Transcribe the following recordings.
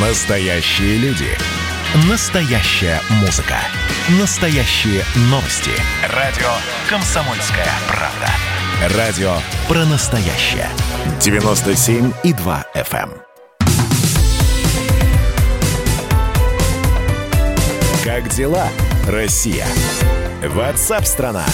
Настоящие люди. Настоящая музыка. Настоящие новости. Радио «Комсомольская правда». Радио про настоящее. 97,2 FM. эм. Как дела, Россия? Ватсап-страна!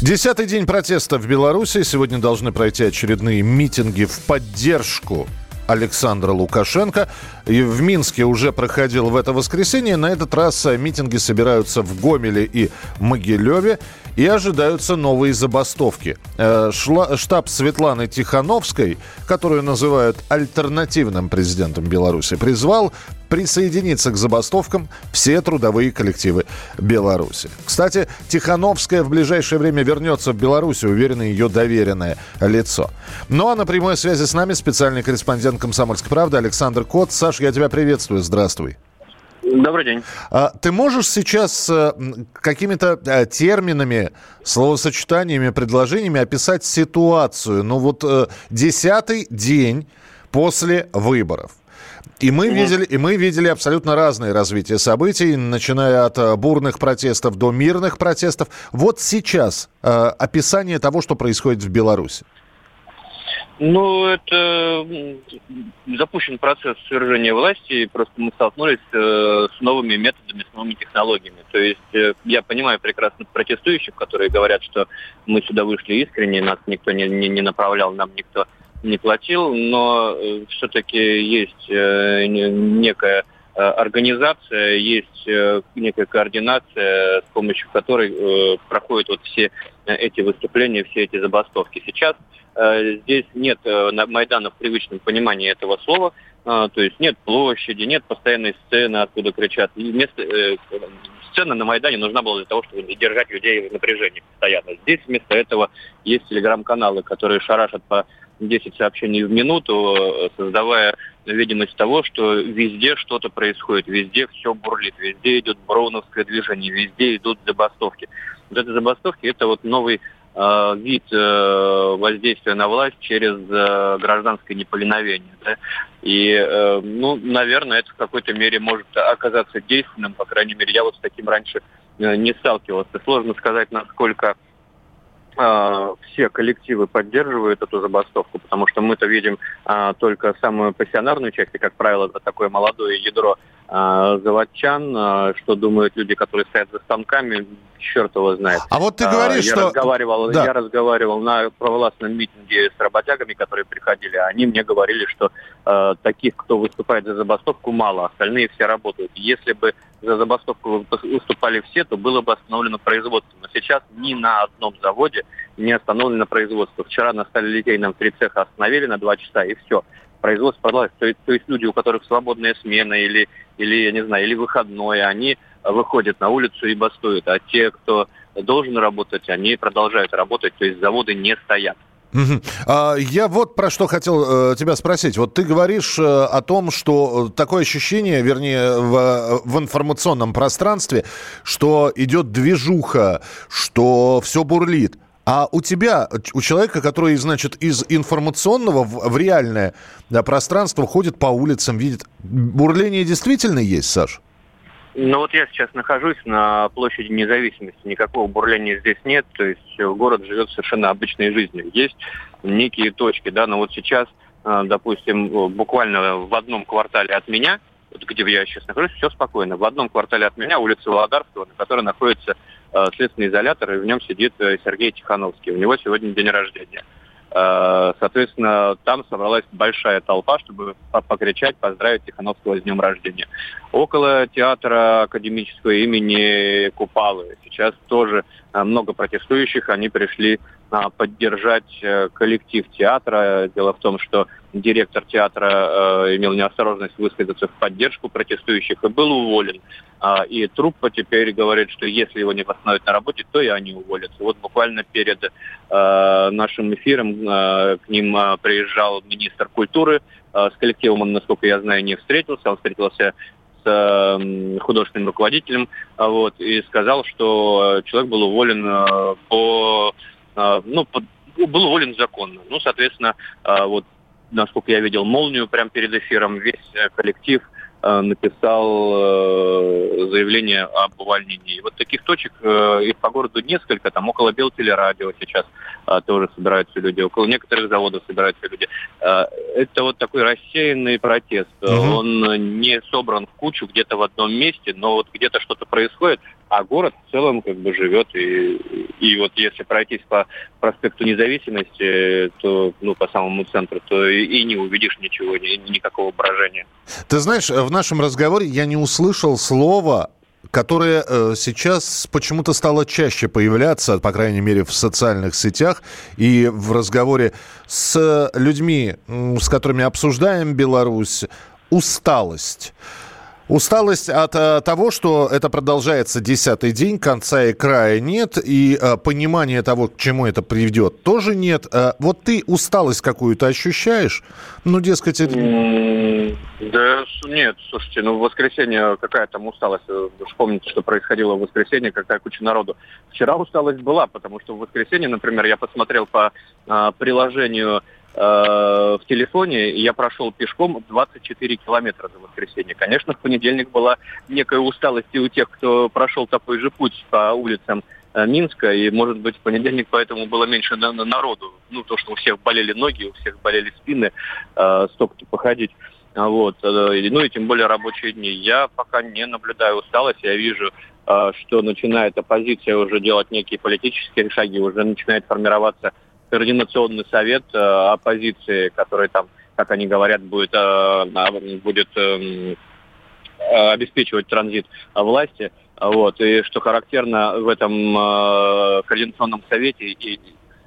Десятый день протеста в Беларуси. Сегодня должны пройти очередные митинги в поддержку Александра Лукашенко. И в Минске уже проходил в это воскресенье. На этот раз э, митинги собираются в Гомеле и Могилеве. И ожидаются новые забастовки. Э, шла- штаб Светланы Тихановской, которую называют альтернативным президентом Беларуси, призвал присоединиться к забастовкам все трудовые коллективы Беларуси. Кстати, Тихановская в ближайшее время вернется в Беларусь, уверено ее доверенное лицо. Ну а на прямой связи с нами специальный корреспондент «Комсомольской правды» Александр Кот. Саш, я тебя приветствую. Здравствуй. Добрый день. А Ты можешь сейчас э, какими-то э, терминами, словосочетаниями, предложениями описать ситуацию? Ну вот э, десятый день после выборов. И мы, видели, и мы видели абсолютно разные развития событий, начиная от э, бурных протестов до мирных протестов. Вот сейчас э, описание того, что происходит в Беларуси. Ну, это запущен процесс свержения власти, и просто мы столкнулись э, с новыми методами, с новыми технологиями. То есть э, я понимаю прекрасно протестующих, которые говорят, что мы сюда вышли искренне, нас никто не, не, не направлял, нам никто не платил, но все-таки есть э, не- некая э, организация, есть э, некая координация, с помощью которой э, проходят вот все э, эти выступления, все эти забастовки. Сейчас э, здесь нет э, на- Майдана в привычном понимании этого слова, э, то есть нет площади, нет постоянной сцены, откуда кричат. Вместо, э, сцена на Майдане нужна была для того, чтобы держать людей в напряжении постоянно. Здесь вместо этого есть телеграм-каналы, которые шарашат по 10 сообщений в минуту, э, создавая видимость того, что везде что-то происходит, везде все бурлит, везде идет броуновское движение, везде идут забастовки. Вот эти забастовки – это вот новый э, вид э, воздействия на власть через э, гражданское неповиновение. да. И, э, ну, наверное, это в какой-то мере может оказаться действенным, по крайней мере, я вот с таким раньше э, не сталкивался. Сложно сказать, насколько все коллективы поддерживают эту забастовку, потому что мы-то видим а, только самую пассионарную часть, и, как правило, это такое молодое ядро а, заводчан, а, что думают люди, которые стоят за станками, черт его знает. А вот ты А, говоришь, я что... разговаривал, Да. я разговаривал на провластном митинге с работягами, которые приходили. Они мне говорили, что э, таких, кто выступает за забастовку, мало, остальные все работают. Если бы за забастовку вы- выступали все, то было бы остановлено производство. Но сейчас ни на одном заводе не остановлено производство. Вчера на сталелитейном три цеха остановили на два часа, и все. Производство продолжается. То есть, то есть люди, у которых свободная смена или, или, я не знаю, или выходное, они выходят на улицу и бастуют. А те, кто должен работать, они продолжают работать. То есть заводы не стоят. А, Я вот про что хотел э, тебя спросить. Вот ты говоришь э, о том, что э, такое ощущение, вернее, в, в информационном пространстве, что идет движуха, что все бурлит. А у тебя, у человека, который, значит, из информационного в, в реальное да, пространство ходит по улицам, видит, бурление действительно есть, Саш? Ну вот я сейчас нахожусь на площади независимости, никакого бурления здесь нет, то есть э, город живет совершенно обычной жизнью. Есть некие точки, да, но вот сейчас, э, допустим, буквально в одном квартале от меня, вот где я сейчас нахожусь, все спокойно. В одном квартале от меня улица Володарского, на которой находится следственный изолятор, и в нем сидит э, Сергей Тихановский. У него сегодня день рождения. Э, Соответственно, там собралась большая толпа, чтобы по- покричать, поздравить Тихановского с днем рождения. Около театра академического имени Купалы сейчас тоже э, много протестующих. Они пришли поддержать э, коллектив театра. Дело в том, что директор театра э, имел неосторожность высказаться в поддержку протестующих и был уволен. А, И труппа теперь говорит, что если его не восстановят на работе, то и они уволятся. Вот буквально перед э, нашим эфиром к ним приезжал министр культуры. С коллективом он, насколько я знаю, не встретился. Он встретился с художественным руководителем а, вот, и сказал, что человек был уволен по, ну, по- был уволен законно. Ну, соответственно, э, вот насколько я видел, молнию прямо перед эфиром. Весь коллектив Э, написал э, заявление об увольнении. вот таких точек э, их по городу несколько, там около Белтелерадио сейчас тоже собираются люди, около некоторых заводов собираются люди. Это вот такой рассеянный протест. Угу. Он не собран в кучу где-то в одном месте, но вот где-то что-то происходит, а город в целом как бы живет. И, и вот если пройтись по проспекту Независимости, то, ну, по самому центру, то и, и не увидишь ничего, ни, никакого брожения. Ты знаешь, в нашем разговоре я не услышал слова которое э, сейчас почему-то стало чаще появляться, по крайней мере, в социальных сетях и в разговоре с людьми, с которыми обсуждаем Беларусь, усталость. Усталость от э, того, что это продолжается десятый день, конца и края нет, и э, понимания того, к чему это приведет, тоже нет. Э, вот ты усталость какую-то ощущаешь? Ну, дескать... Да нет, слушайте, ну в воскресенье какая там усталость? Вы же помните, что происходило в воскресенье, какая куча народу. Вчера усталость была, потому что в воскресенье, например, я посмотрел по э, приложению в телефоне, и я прошел пешком 24 километра за воскресенье. Конечно, в понедельник была некая усталость и у тех, кто прошел такой же путь по улицам э, Минска, и, может быть, в понедельник поэтому было меньше народу. Ну, то, что у всех болели ноги, у всех болели спины, э, стопки походить. Вот. Ну и тем более рабочие дни. Я пока не наблюдаю усталость, я вижу, что начинает оппозиция уже делать некие политические шаги, уже начинает формироваться координационный совет э, оппозиции, который там, как они говорят, будет, э, будет э, обеспечивать транзит власти. Вот. И что характерно в этом э, координационном совете, и,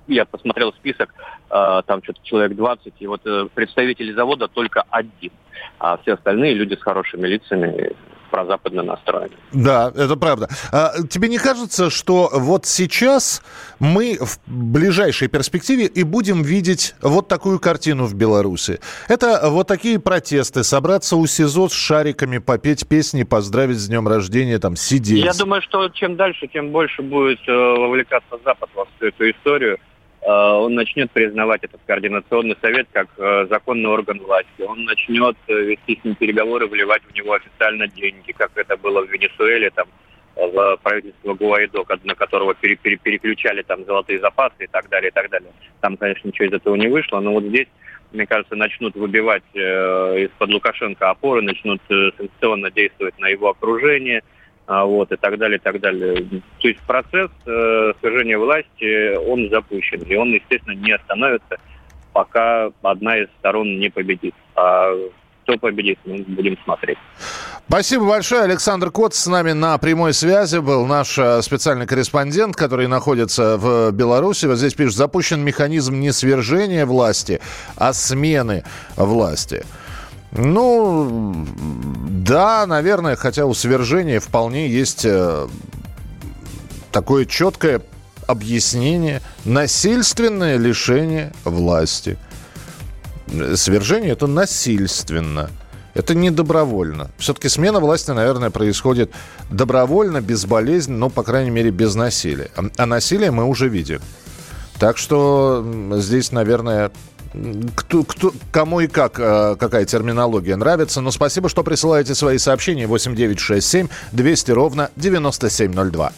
я посмотрел список, э, там что-то человек 20, и вот э, представители завода только один, а все остальные люди с хорошими лицами, прозападно настроены. Да, это правда. А, тебе не кажется, что вот сейчас мы в ближайшей перспективе и будем видеть вот такую картину в Беларуси? Это вот такие протесты, собраться у СИЗО с шариками, попеть песни, поздравить с днем рождения, там, сидеть. Я думаю, что чем дальше, тем больше будет э, вовлекаться Запад во всю эту историю. Э, он начнет признавать этот координационный совет как э, законный орган власти. Он начнет э, вести с ним переговоры, вливать в него официально деньги, как это было в Венесуэле, там, в правительство Гуайдо, на которого пере, пере, переключали там золотые запасы и так далее, и так далее. Там, конечно, ничего из этого не вышло, но вот здесь, мне кажется, начнут выбивать э, из-под Лукашенко опоры, начнут э, санкционно действовать на его окружение – вот, и так далее, и так далее. То есть процесс э, свержения власти, он запущен, и он, естественно, не остановится, пока одна из сторон не победит. А кто победит, мы будем смотреть. Спасибо большое. Александр Кот с нами на прямой связи был наш э, специальный корреспондент, который находится в Беларуси. Вот здесь пишет, запущен механизм не свержения власти, а смены власти. Ну, да, наверное, хотя у свержения вполне есть э, такое четкое объяснение. Насильственное лишение власти. Свержение – это насильственно. Это не добровольно. Все-таки смена власти, наверное, происходит добровольно, безболезненно, но, по крайней мере, без насилия. А насилие мы уже видим. Так что здесь, наверное, кто, кто, кому и как, э, какая терминология нравится. Но спасибо, что присылаете свои сообщения. 8967 200 ровно 9702.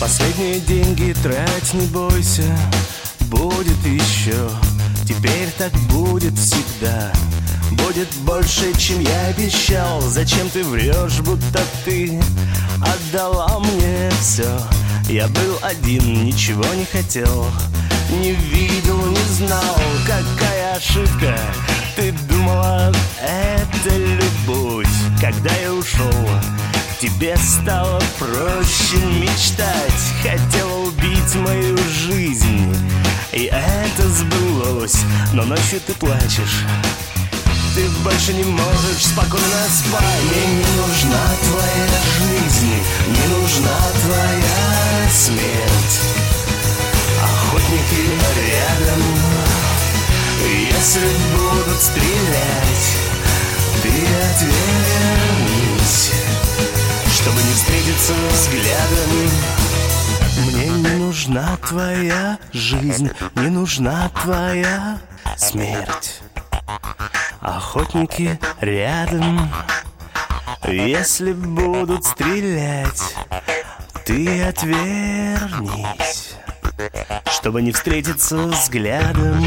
Последние деньги трать не бойся, будет еще. Теперь так будет всегда. Будет больше, чем я обещал Зачем ты врешь, будто ты отдала мне все Я был один, ничего не хотел Не видел, не знал, какая ошибка. Ты думала, это любовь. Когда я ушел, тебе стало проще мечтать. Хотела убить мою жизнь И это сбылось. Но ночью ты плачешь. Ты больше не можешь спокойно спать. Мне не нужна твоя жизнь, не нужна твоя смерть Охотники рядом, если будут стрелять Ты отвернись, чтобы не встретиться взглядом. Мне не нужна твоя жизнь, не нужна твоя смерть. Охотники рядом. Если будут стрелять Ты отвернись Чтобы не встретиться взглядом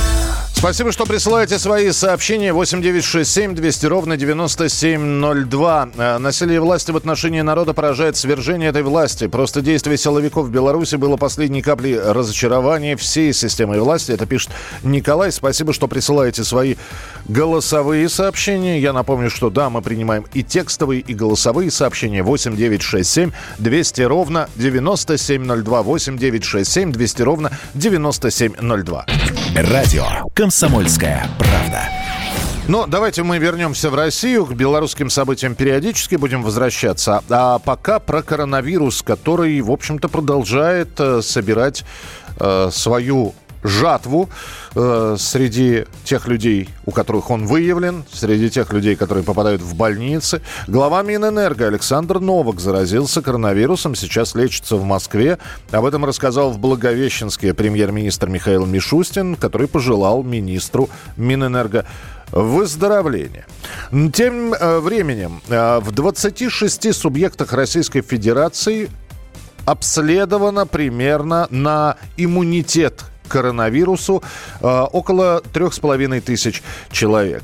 Спасибо, что присылаете свои сообщения. 8967 200 ровно 9702. Э, насилие власти в отношении народа поражает свержение этой власти. Просто действие силовиков в Беларуси было последней каплей разочарования всей системы власти. Это пишет Николай. Спасибо, что присылаете свои голосовые сообщения. Я напомню, что да, мы принимаем и текстовые, и голосовые сообщения. 8967 200 ровно 9702. 8967 200 ровно 9702. Радио «Комсомольская правда». Но давайте мы вернемся в Россию. К белорусским событиям периодически будем возвращаться. А пока про коронавирус, который, в общем-то, продолжает э, собирать э, свою жатву э, среди тех людей, у которых он выявлен, среди тех людей, которые попадают в больницы. Глава Минэнерго Александр Новак заразился коронавирусом, сейчас лечится в Москве. Об этом рассказал в Благовещенске премьер-министр Михаил Мишустин, который пожелал министру Минэнерго выздоровления. Тем э, временем э, в 26 субъектах Российской Федерации обследовано примерно на иммунитет коронавирусу э, около трех с половиной тысяч человек.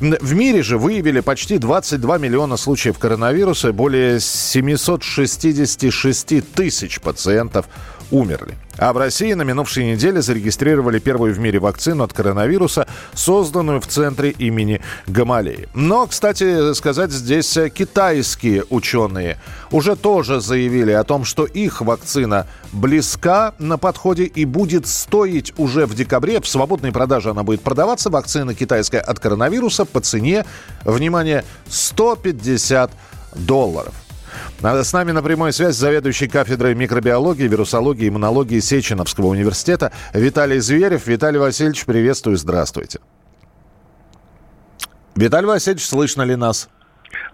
В мире же выявили почти 22 миллиона случаев коронавируса, более 766 тысяч пациентов умерли. А в России на минувшей неделе зарегистрировали первую в мире вакцину от коронавируса, созданную в центре имени Гамалеи. Но, кстати сказать, здесь китайские ученые уже тоже заявили о том, что их вакцина близка на подходе и будет стоить уже в декабре. В свободной продаже она будет продаваться. Вакцина китайская от коронавируса по цене, внимание, 150 долларов. С нами на прямой связь заведующий кафедрой микробиологии, вирусологии и иммунологии Сеченовского университета Виталий Зверев. Виталий Васильевич, приветствую, здравствуйте. Виталий Васильевич, слышно ли нас?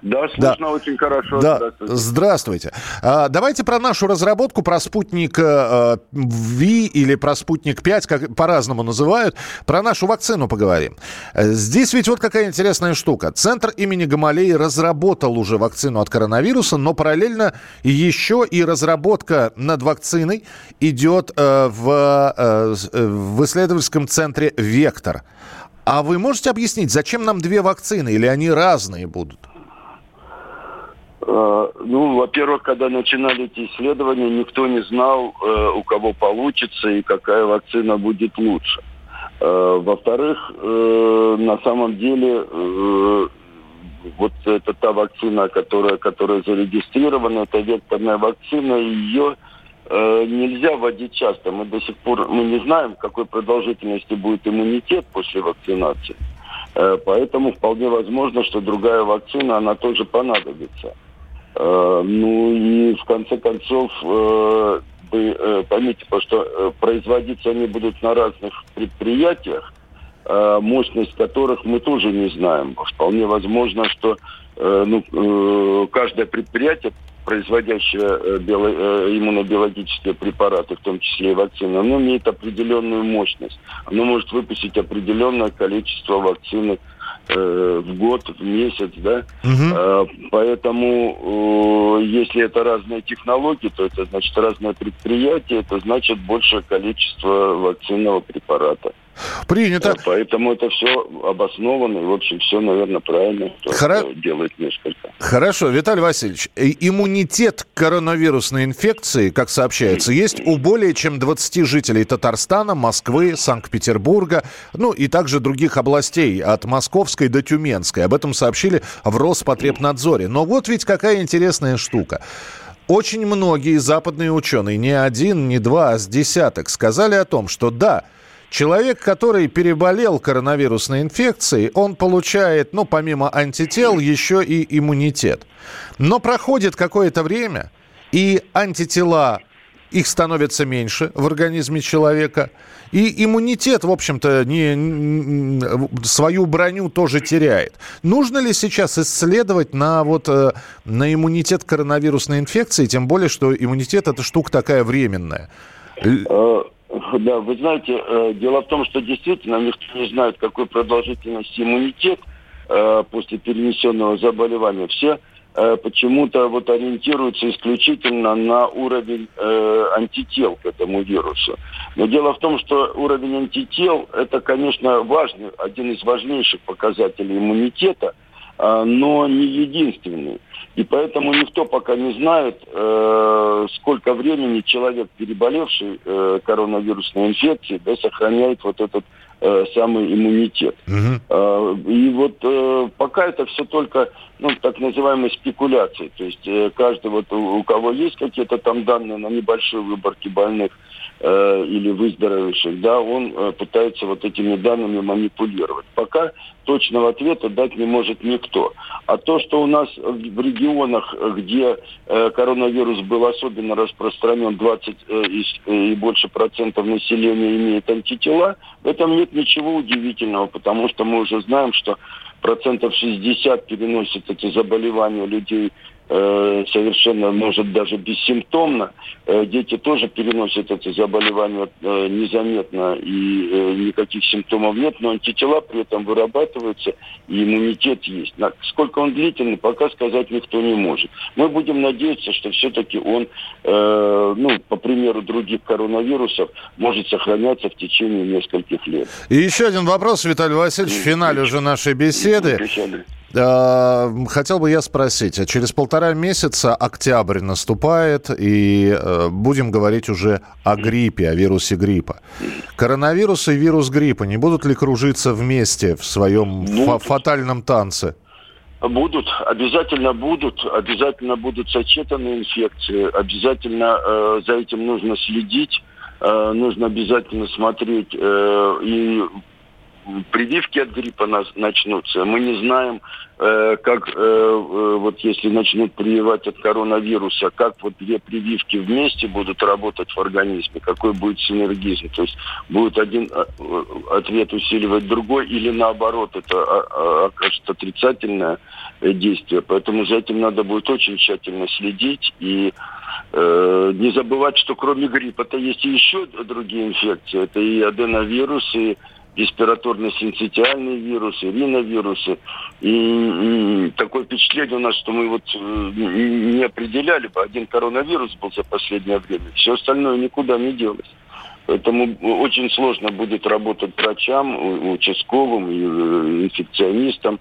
Да, слышно да. очень хорошо. Да. Здравствуйте. Здравствуйте. А, давайте про нашу разработку, про спутник а, V или про спутник 5, как по-разному называют, про нашу вакцину поговорим. Здесь ведь вот какая интересная штука. Центр имени Гамалеи разработал уже вакцину от коронавируса, но параллельно еще и разработка над вакциной идет а, в, а, в исследовательском центре «Вектор». А вы можете объяснить, зачем нам две вакцины или они разные будут? Э, ну, во-первых, когда начинали эти исследования, никто не знал, э, у кого получится и какая вакцина будет лучше. Э, во-вторых, на самом деле, вот это та вакцина, которая, которая зарегистрирована, это векторная вакцина, ее нельзя вводить часто. Мы до сих пор мы не знаем, какой продолжительности будет иммунитет после вакцинации. Поэтому вполне возможно, что другая вакцина, она тоже понадобится. Э, ну и в конце концов, э, вы э, поймите, потому что производиться они будут на разных предприятиях, мощность которых мы тоже не знаем. Вполне возможно, что ну, каждое предприятие, производящее био, иммунобиологические препараты, в том числе и вакцины, оно имеет определенную мощность. Оно может выпустить определенное количество вакцины э, в год, в месяц, да. Угу. Э, поэтому, э, если это разные технологии, то это значит разное предприятие, это значит большее количество вакцинного препарата. Принято. Э, поэтому это все обоснованно, и, в общем, все, наверное, правильно, Хоро... делает несколько. Хорошо, Виталий Васильевич, иммунитет к коронавирусной инфекции, как сообщается, есть у более чем 20 жителей Татарстана, Москвы, Санкт-Петербурга, ну и также других областей, от Московской до Тюменской. Об этом сообщили в Роспотребнадзоре. Но вот ведь какая интересная штука. Очень многие западные ученые, не один, не два, а с десяток, сказали о том, что да, Человек, который переболел коронавирусной инфекцией, он получает, ну, помимо антител, еще и иммунитет. Но проходит какое-то время, и антитела их становится меньше в организме человека. И иммунитет, в общем-то, не, не, свою броню тоже теряет. Нужно ли сейчас исследовать на, вот, э, на иммунитет коронавирусной инфекции, тем более, что иммунитет – это штука такая временная? Да, вы знаете, э, дело в том, что действительно никто не знает, какой продолжительности иммунитет э, после перенесенного заболевания. Все э, почему-то вот ориентируются исключительно на уровень антител к этому вирусу. Но дело в том, что уровень антител это, конечно, важный, один из важнейших показателей иммунитета, но не единственный. И поэтому никто пока не знает, э, сколько времени человек, переболевший э, коронавирусной инфекцией, да, сохраняет вот этот э, самый иммунитет. Угу. Э, и вот э, пока это все только ну, так называемые спекуляции. То есть э, каждый, вот у, у кого есть какие-то там данные на небольшой выборке больных, э, или выздоровевших, да, он э, пытается вот этими данными манипулировать. Пока точного ответа дать не может никто. А то, что у нас в регионах, где э, коронавирус был особенно распространен, 20 э, и, и больше процентов населения имеет антитела, в этом нет ничего удивительного, потому что мы уже знаем, что процентов 60 переносят эти заболевания людей совершенно, может, даже бессимптомно. Э, дети тоже переносят это заболевание э, незаметно, и никаких симптомов нет, но антитела при этом вырабатываются, и иммунитет есть. Сколько он длительный, пока сказать никто не может. Мы будем надеяться, что все-таки он, ну, по примеру других коронавирусов, может сохраняться в течение нескольких лет. И еще один вопрос, Виталий Васильевич, в финале уже нашей беседы. А, хотел бы я спросить, а через полтора месяца октябрь наступает, и э, будем говорить уже о гриппе, о вирусе гриппа. Коронавирус и вирус гриппа не будут ли кружиться вместе в своем ну, фатальном танце? Будут, обязательно будут, обязательно будут сочетанные инфекции, обязательно э, за этим нужно следить, э, нужно обязательно смотреть э, и прививки от гриппа нас начнутся. Мы не знаем, э, как э, э, вот если начнут прививать от коронавируса, как вот две прививки вместе будут работать в организме, какой будет синергизм. То есть будет один э, ответ усиливать другой или наоборот, это а, а, окажет отрицательное э, действие. Поэтому за этим надо будет очень тщательно следить и э, не забывать, что кроме гриппа-то есть и еще другие инфекции. Это и аденовирус, и респираторно-синцитиальные вирусы, риновирусы. И, и такое впечатление у нас, что мы вот э, не определяли бы. Один коронавирус был за последнее время. Все остальное никуда не делось. Поэтому очень сложно будет работать врачам, участковым, э, инфекционистам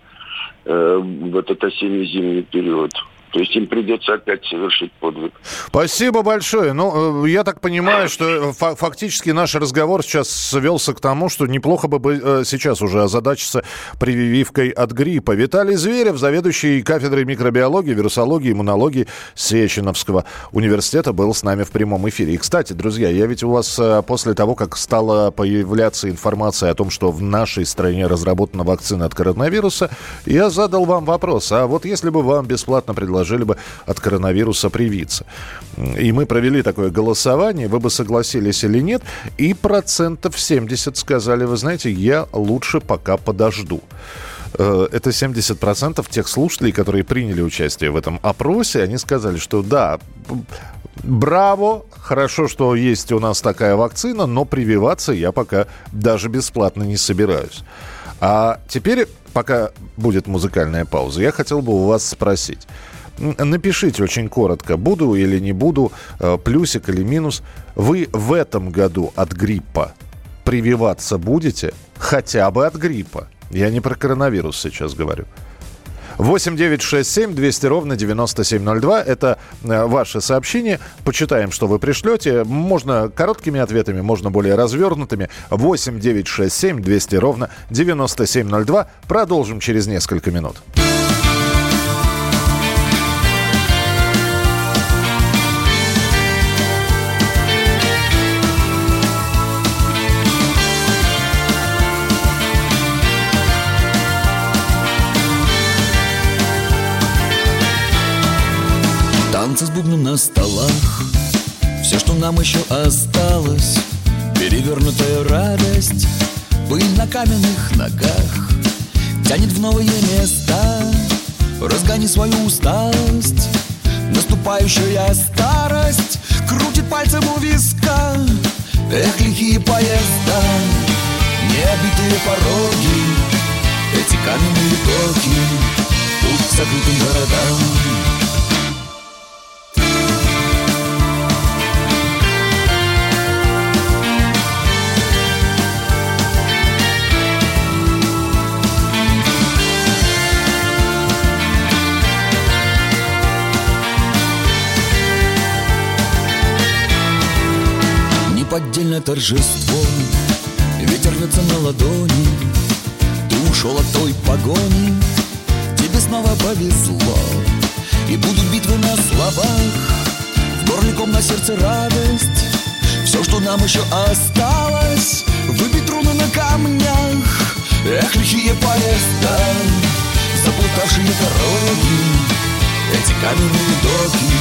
э, в этот осенне-зимний период. То есть им придется опять совершить подвиг. Спасибо большое. Ну, э, я так понимаю, что фактически наш разговор сейчас свелся к тому, что неплохо бы э, сейчас уже озадачиться прививкой от гриппа. Виталий Зверев, заведующий кафедрой микробиологии, вирусологии, иммунологии Сеченовского университета, был с нами в прямом эфире. И, кстати, друзья, я ведь у вас э, после того, как стала появляться информация о том, что в нашей стране разработана вакцина от коронавируса, я задал вам вопрос. А вот если бы вам бесплатно предложили предложили бы от коронавируса привиться. И мы провели такое голосование, вы бы согласились или нет, и процентов 70 сказали, вы знаете, я лучше пока подожду э, это 70% тех слушателей, которые приняли участие в этом опросе, они сказали, что да, браво, хорошо, что есть у нас такая вакцина, но прививаться я пока даже бесплатно не собираюсь. А теперь, пока будет музыкальная пауза, я хотел бы у вас спросить. Напишите очень коротко, буду или не буду, э, плюсик или минус. Вы в этом году от гриппа прививаться будете хотя бы от гриппа. Я не про коронавирус сейчас говорю. 8 9 6 7 200 ровно 9702. Это э, ваше сообщение. Почитаем, что вы пришлете. Можно короткими ответами, можно более развернутыми. 8 9 6 7 200 ровно 9702. Продолжим через несколько минут. На столах. Все, что нам еще осталось Перевернутая радость Пыль на каменных ногах. Тянет в новые места Разгони свою усталость. Наступающая старость Крутит пальцем у виска. Эх, лихие поезда Необитые пороги Эти каменные токи Путь к закрытым городам торжество Ветер рвется на ладони Ты ушел от той погони. Тебе снова повезло И будут битвы на словах. В горле на сердце радость. Все, что нам еще осталось Выбить руны на камнях. Эх, лихие поезда Заплутавшие дороги. Эти каменные доки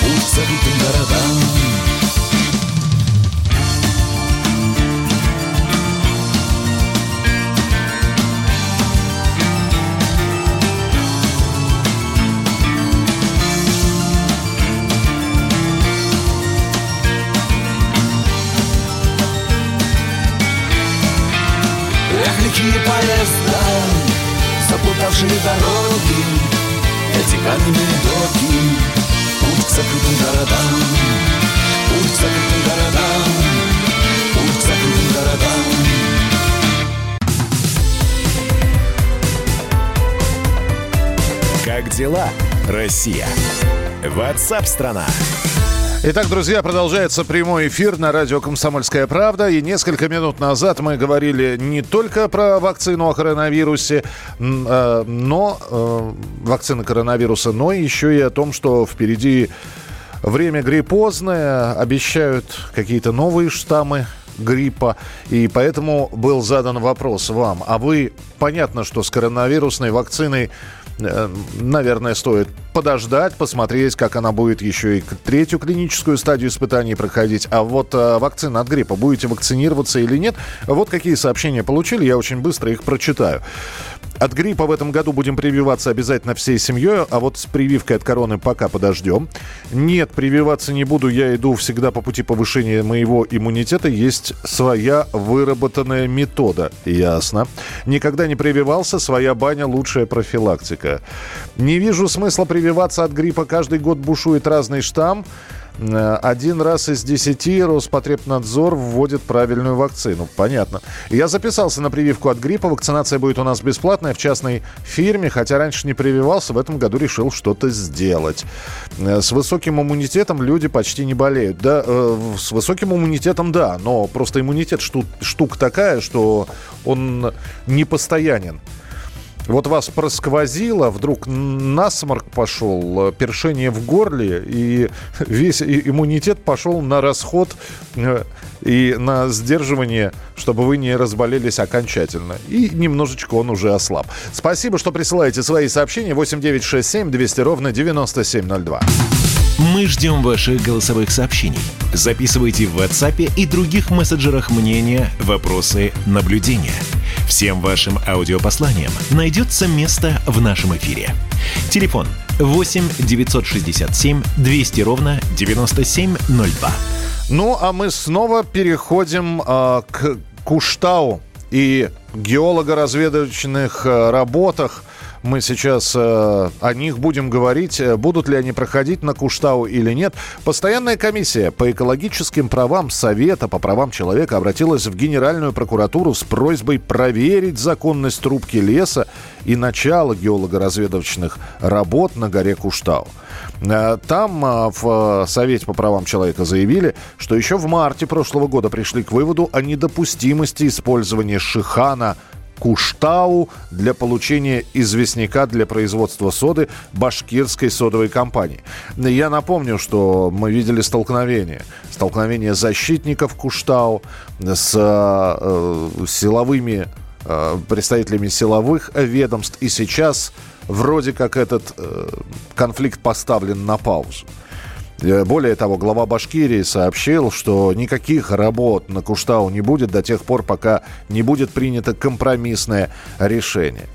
Путь к городам дороги Эти каменные доки, путь к закрытым городам Путь к закрытым городам, путь к закрытым городам Как дела, Россия? Ватсап-страна! Итак, друзья, продолжается прямой эфир на радио «Комсомольская правда». И несколько минут назад мы говорили не только про вакцину о коронавирусе, э, но э, вакцины коронавируса, но еще и о том, что впереди время гриппозное, обещают какие-то новые штаммы гриппа. И поэтому был задан вопрос вам. А вы, понятно, что с коронавирусной вакциной наверное, стоит подождать, посмотреть, как она будет еще и третью клиническую стадию испытаний проходить. А вот э, вакцина от гриппа, будете вакцинироваться или нет? Вот какие сообщения получили, я очень быстро их прочитаю. От гриппа в этом году будем прививаться обязательно всей семьей, а вот с прививкой от короны пока подождем. Нет, прививаться не буду, я иду всегда по пути повышения моего иммунитета. Есть своя выработанная метода. Ясно. Никогда не прививался, своя баня лучшая профилактика. Не вижу смысла прививаться от гриппа. Каждый год бушует разный штамм. Э, один раз из десяти Роспотребнадзор вводит правильную вакцину. Понятно. Я записался на прививку от гриппа. Вакцинация будет у нас бесплатная в частной фирме. Хотя раньше не прививался, в этом году решил что-то сделать. Э, с высоким иммунитетом люди почти не болеют. Да, э, с высоким иммунитетом да, но просто иммунитет штук, штука такая, что он не постоянен. Вот вас просквозило, вдруг насморк пошел, першение в горле, и весь иммунитет пошел на расход э, и на сдерживание, чтобы вы не разболелись окончательно. И немножечко он уже ослаб. Спасибо, что присылаете свои сообщения. 8967 200 ровно 9702. Мы ждем ваших голосовых сообщений. Записывайте в WhatsApp и других мессенджерах мнения, вопросы, наблюдения. Всем вашим аудиопосланиям найдется место в нашем эфире. Телефон 8 967 200 ровно 9702. Ну, а мы снова переходим э, к Куштау и геолого-разведывательных э, работах мы сейчас э, о них будем говорить. Э, будут ли они проходить на Куштау или нет. Постоянная комиссия по экологическим правам Совета по правам человека обратилась в Генеральную прокуратуру с просьбой проверить законность трубки леса и начало геолого-разведывательных работ на горе Куштау. Э, там э, в Совете по правам человека заявили, что еще в марте прошлого года пришли к выводу о недопустимости использования шихана Куштау для получения известняка для производства соды башкирской содовой компании. Я напомню, что мы видели столкновение. Столкновение защитников Куштау с э, силовыми э, представителями силовых ведомств. И сейчас вроде как этот э, конфликт поставлен на паузу. Э, более того, глава Башкирии сообщил, что никаких работ на Куштау не будет до тех пор, пока не будет принято компромиссное решение.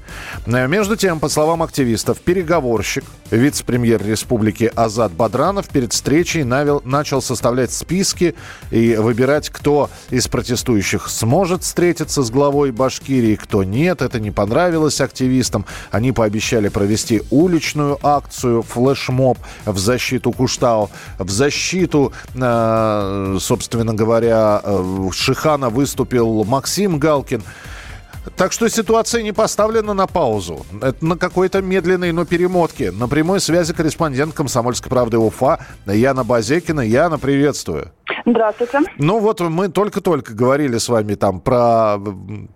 Э, между тем, по словам активистов, переговорщик, вице-премьер республики Азат Бадранов перед встречей навел, начал составлять списки и выбирать, кто из протестующих сможет встретиться с главой Башкирии, кто нет. Это не понравилось активистам. Они пообещали провести уличную акцию флешмоб в защиту Куштау в защиту, э, собственно говоря, э, Шихана выступил Максим Галкин. Так что ситуация не поставлена на паузу. Это на какой-то медленной, но перемотке. На прямой связи корреспондент «Комсомольской правды» Уфа Яна Базекина. Яна, приветствую. Здравствуйте. Ну вот мы только-только говорили с вами там про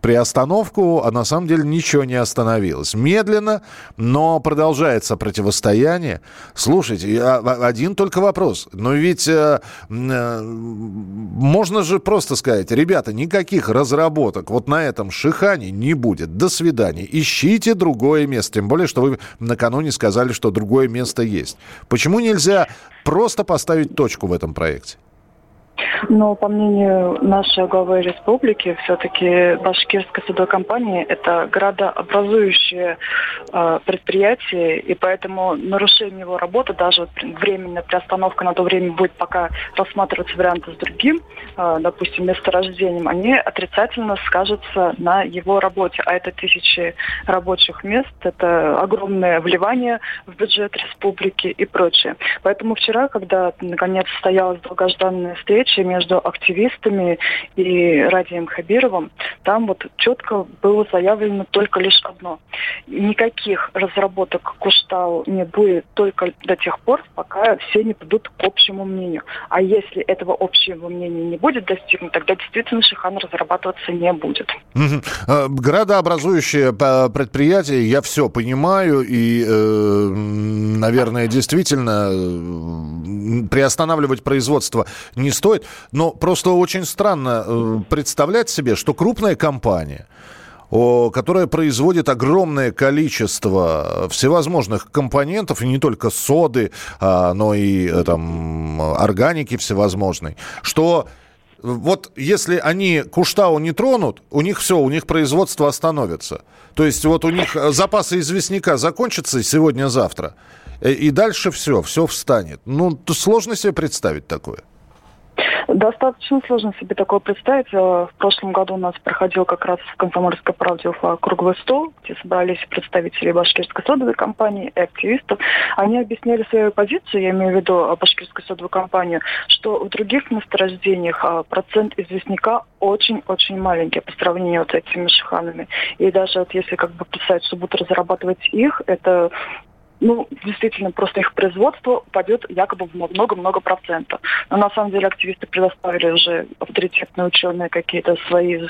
приостановку, а на самом деле ничего не остановилось. Медленно, но продолжается противостояние. Слушайте, один только вопрос. Но ведь э, э, можно же просто сказать, ребята, никаких разработок вот на этом шихане не будет. До свидания. Ищите другое место. Тем более, что вы накануне сказали, что другое место есть. Почему нельзя просто поставить точку в этом проекте? Но по мнению нашей главы республики, все-таки Башкирская судовая компания – это градообразующее э, предприятие, и поэтому нарушение его работы, даже временная приостановка на то время будет пока рассматриваться варианты с другим, э, допустим, месторождением, они отрицательно скажутся на его работе. А это тысячи рабочих мест, это огромное вливание в бюджет республики и прочее. Поэтому вчера, когда наконец состоялась долгожданная встреча между активистами и Радием Хабировым, там вот четко было заявлено только лишь одно. Никаких разработок Куштау не будет только до тех пор, пока все не придут к общему мнению. А если этого общего мнения не будет достигнуто, тогда действительно Шихан разрабатываться не будет. Угу. Градообразующее предприятие, я все понимаю, и, э, наверное, действительно э, приостанавливать производство не стоит. Но просто очень странно э, представлять себе, что крупная компания, которая производит огромное количество всевозможных компонентов, и не только соды, а, но и э, там органики всевозможной, что вот если они Куштау не тронут, у них все, у них производство остановится. То есть вот у них запасы известняка закончатся сегодня-завтра, э, и дальше все, все встанет. Ну, сложно себе представить такое. Достаточно сложно себе такое представить. Э, в прошлом году у нас проходил как раз в Комсомольской правде Уфа круглый стол, где собрались представители башкирской содовой компании и активистов. Они объясняли свою позицию, я имею в виду башкирскую содовую компанию, что в других месторождениях а, процент известняка очень-очень маленький по сравнению вот с этими шиханами. И даже вот если как бы представить, что будут разрабатывать их, это ну, действительно, просто их производство упадет якобы в много-много процентов. Но на самом деле активисты предоставили уже авторитетные ученые какие-то свои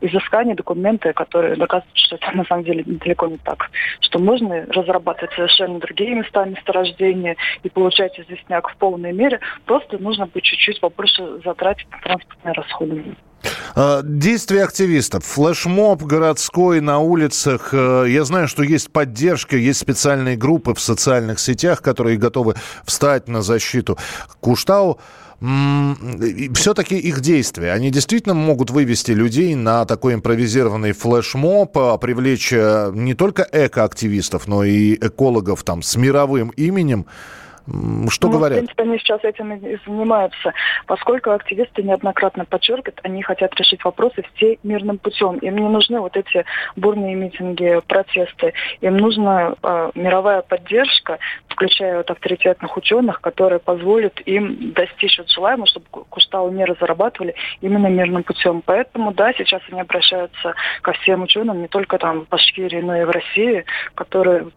изыскания, документы, которые доказывают, что это на самом деле далеко не так. Что можно разрабатывать совершенно другие места месторождения и получать известняк в полной мере. Просто нужно будет чуть-чуть побольше затратить на транспортные расходы. А, действия активистов. Флешмоб городской на улицах. Э, я знаю, что есть поддержка, есть специальные группы в социальных сетях, которые готовы встать на защиту Куштау все-таки их действия, они действительно могут вывести людей на такой импровизированный флешмоб, а, привлечь э, не только экоактивистов, но и экологов там с мировым именем. Что ну, говорят? В принципе, они сейчас этим и занимаются, поскольку активисты неоднократно подчеркивают, они хотят решить вопросы все мирным путем. Им не нужны вот эти бурные митинги, протесты. Им нужна э, мировая поддержка, включая вот авторитетных ученых, которые позволят им достичь вот желаемого, чтобы Куштау не разрабатывали именно мирным путем. Поэтому, да, сейчас они обращаются ко всем ученым, не только там в Башкирии, но и в России, которые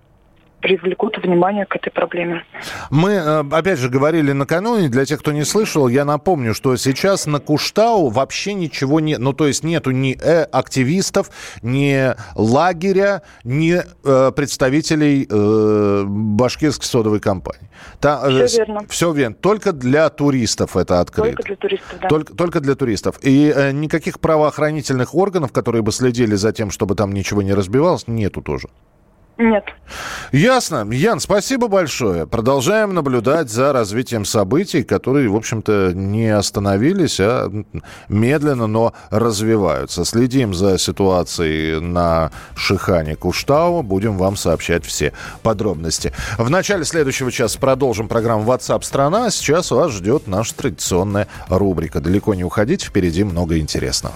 привлекут внимание к этой проблеме. Мы, э, опять же, говорили накануне, для тех, кто не слышал, я напомню, что сейчас на Куштау вообще ничего нет. Ну, то есть нету ни э, активистов, ни лагеря, ни э, представителей э, башкирской содовой компании. Та, э, все верно. Все верно. Только для туристов это открыто. Только для туристов, да. Только, только для туристов. И э, никаких правоохранительных органов, которые бы следили за тем, чтобы там ничего не разбивалось, нету тоже. Нет. Ясно. Ян, спасибо большое. Продолжаем наблюдать за развитием событий, которые, в общем-то, не остановились, а медленно, но развиваются. Следим за ситуацией на Шихане Куштау. Будем вам сообщать все подробности. В начале следующего часа продолжим программу WhatsApp страна. Сейчас вас ждет наша традиционная рубрика. Далеко не уходите, впереди много интересного.